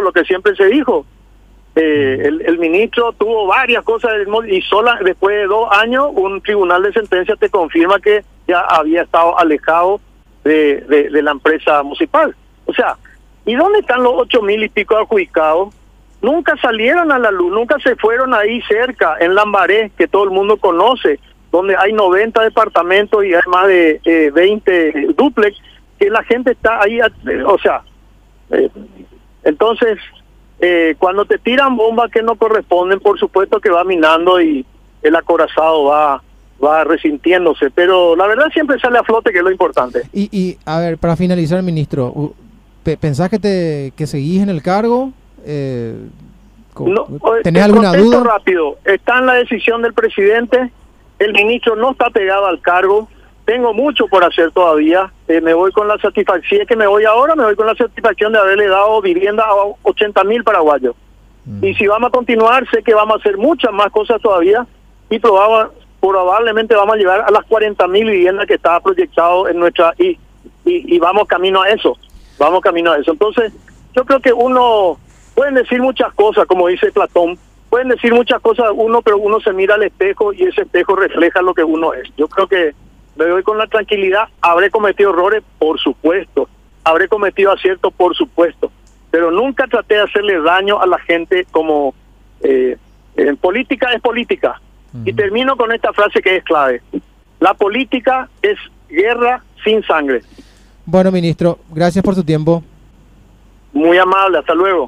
lo que siempre se dijo. Eh, el, el, ministro tuvo varias cosas y sola después de dos años un tribunal de sentencia te confirma que ya había estado alejado de, de, la empresa municipal. O sea, ¿y dónde están los ocho mil y pico adjudicados? Nunca salieron a la luz, nunca se fueron ahí cerca, en Lambaré, que todo el mundo conoce, donde hay 90 departamentos y hay más de eh, 20 duplex, que la gente está ahí, eh, o sea, eh, entonces eh, cuando te tiran bombas que no corresponden, por supuesto que va minando y el acorazado va va resintiéndose, pero la verdad siempre sale a flote, que es lo importante. Y, y a ver, para finalizar, ministro, ¿pensás que, te, que seguís en el cargo? Eh, ¿Tenés alguna duda? rápido, está en la decisión del presidente, el ministro no está pegado al cargo, tengo mucho por hacer todavía. Eh, me voy con la satisfacción, es que me voy ahora, me voy con la satisfacción de haberle dado vivienda a 80 mil paraguayos. Mm. Y si vamos a continuar, sé que vamos a hacer muchas más cosas todavía y probablemente vamos a llegar a las 40 mil viviendas que estaba proyectado en nuestra... Y, y, y vamos camino a eso, vamos camino a eso. Entonces, yo creo que uno, pueden decir muchas cosas, como dice Platón, pueden decir muchas cosas uno, pero uno se mira al espejo y ese espejo refleja lo que uno es. Yo creo que me voy con la tranquilidad. Habré cometido errores, por supuesto. Habré cometido aciertos, por supuesto. Pero nunca traté de hacerle daño a la gente como... Eh, en política es política. Y termino con esta frase que es clave. La política es guerra sin sangre. Bueno, ministro, gracias por su tiempo. Muy amable, hasta luego.